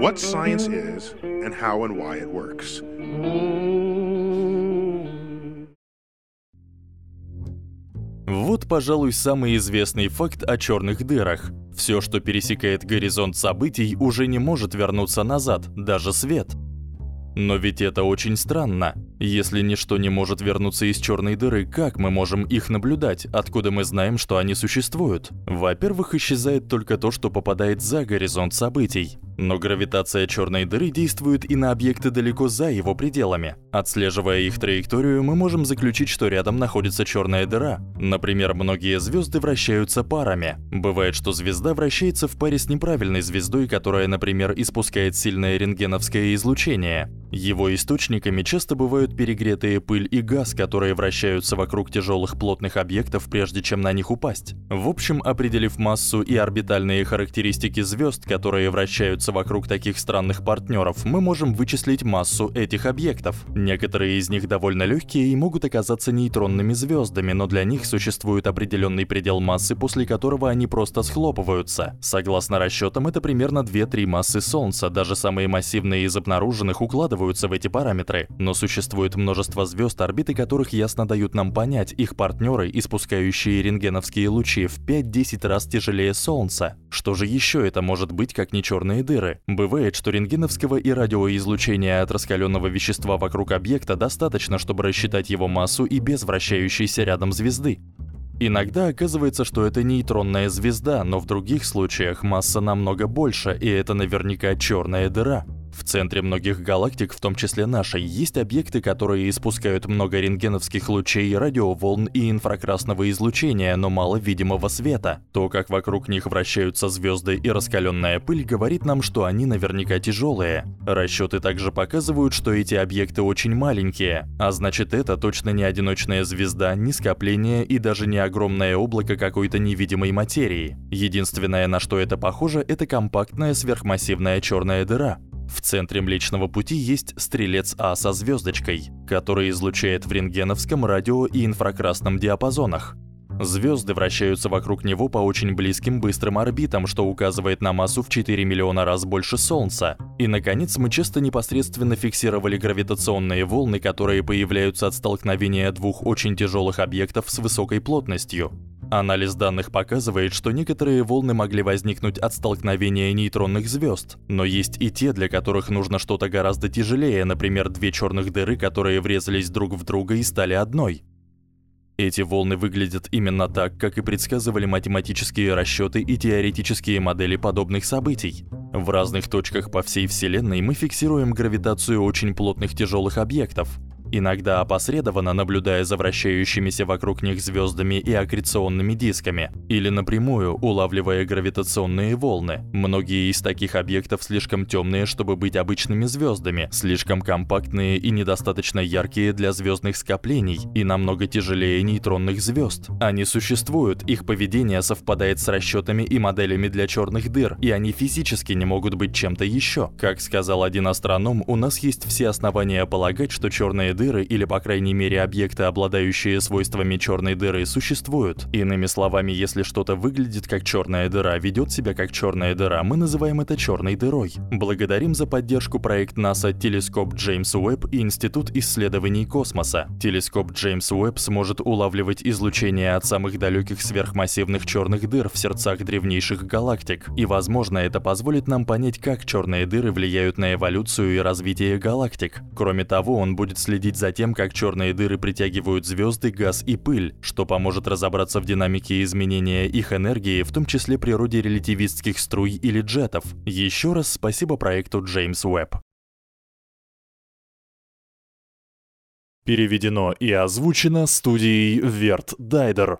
what science is and how and why it works. Вот, пожалуй, самый известный факт о черных дырах. Все, что пересекает горизонт событий, уже не может вернуться назад, даже свет. Но ведь это очень странно. Если ничто не может вернуться из черной дыры, как мы можем их наблюдать? Откуда мы знаем, что они существуют? Во-первых, исчезает только то, что попадает за горизонт событий. Но гравитация черной дыры действует и на объекты далеко за его пределами. Отслеживая их траекторию, мы можем заключить, что рядом находится черная дыра. Например, многие звезды вращаются парами. Бывает, что звезда вращается в паре с неправильной звездой, которая, например, испускает сильное рентгеновское излучение. Его источниками часто бывают перегретые пыль и газ, которые вращаются вокруг тяжелых плотных объектов, прежде чем на них упасть. В общем, определив массу и орбитальные характеристики звезд, которые вращаются вокруг таких странных партнеров, мы можем вычислить массу этих объектов. Некоторые из них довольно легкие и могут оказаться нейтронными звездами, но для них существует определенный предел массы, после которого они просто схлопываются. Согласно расчетам, это примерно 2-3 массы Солнца, даже самые массивные из обнаруженных укладываются в эти параметры, но существует множество звезд, орбиты которых ясно дают нам понять, их партнеры, испускающие рентгеновские лучи в 5-10 раз тяжелее Солнца. Что же еще это может быть, как не черные дыры? Бывает, что рентгеновского и радиоизлучения от раскаленного вещества вокруг объекта достаточно, чтобы рассчитать его массу и без вращающейся рядом звезды. Иногда оказывается, что это нейтронная звезда, но в других случаях масса намного больше, и это наверняка черная дыра. В центре многих галактик, в том числе нашей, есть объекты, которые испускают много рентгеновских лучей, радиоволн и инфракрасного излучения, но мало видимого света. То, как вокруг них вращаются звезды и раскаленная пыль, говорит нам, что они наверняка тяжелые. Расчеты также показывают, что эти объекты очень маленькие, а значит это точно не одиночная звезда, не скопление и даже не огромное облако какой-то невидимой материи. Единственное, на что это похоже, это компактная сверхмассивная черная дыра. В центре Млечного Пути есть стрелец А со звездочкой, который излучает в рентгеновском, радио и инфракрасном диапазонах. Звезды вращаются вокруг него по очень близким быстрым орбитам, что указывает на массу в 4 миллиона раз больше Солнца. И наконец, мы часто непосредственно фиксировали гравитационные волны, которые появляются от столкновения двух очень тяжелых объектов с высокой плотностью. Анализ данных показывает, что некоторые волны могли возникнуть от столкновения нейтронных звезд, но есть и те, для которых нужно что-то гораздо тяжелее, например, две черных дыры, которые врезались друг в друга и стали одной. Эти волны выглядят именно так, как и предсказывали математические расчёты и теоретические модели подобных событий. В разных точках по всей Вселенной мы фиксируем гравитацию очень плотных тяжелых объектов, иногда опосредованно наблюдая за вращающимися вокруг них звездами и аккреционными дисками, или напрямую улавливая гравитационные волны. Многие из таких объектов слишком темные, чтобы быть обычными звездами, слишком компактные и недостаточно яркие для звездных скоплений и намного тяжелее нейтронных звезд. Они существуют, их поведение совпадает с расчетами и моделями для черных дыр, и они физически не могут быть чем-то еще. Как сказал один астроном, у нас есть все основания полагать, что черные дыры дыры или по крайней мере объекты, обладающие свойствами черной дыры, существуют. Иными словами, если что-то выглядит как черная дыра, ведет себя как черная дыра, мы называем это черной дырой. Благодарим за поддержку проект НАСА Телескоп Джеймс Уэбб и Институт исследований космоса. Телескоп Джеймс Уэбб сможет улавливать излучение от самых далеких сверхмассивных черных дыр в сердцах древнейших галактик, и возможно, это позволит нам понять, как черные дыры влияют на эволюцию и развитие галактик. Кроме того, он будет следить следить за тем, как черные дыры притягивают звезды, газ и пыль, что поможет разобраться в динамике изменения их энергии, в том числе природе релятивистских струй или джетов. Еще раз спасибо проекту Джеймс Уэбб. Переведено и озвучено студией Верт Дайдер.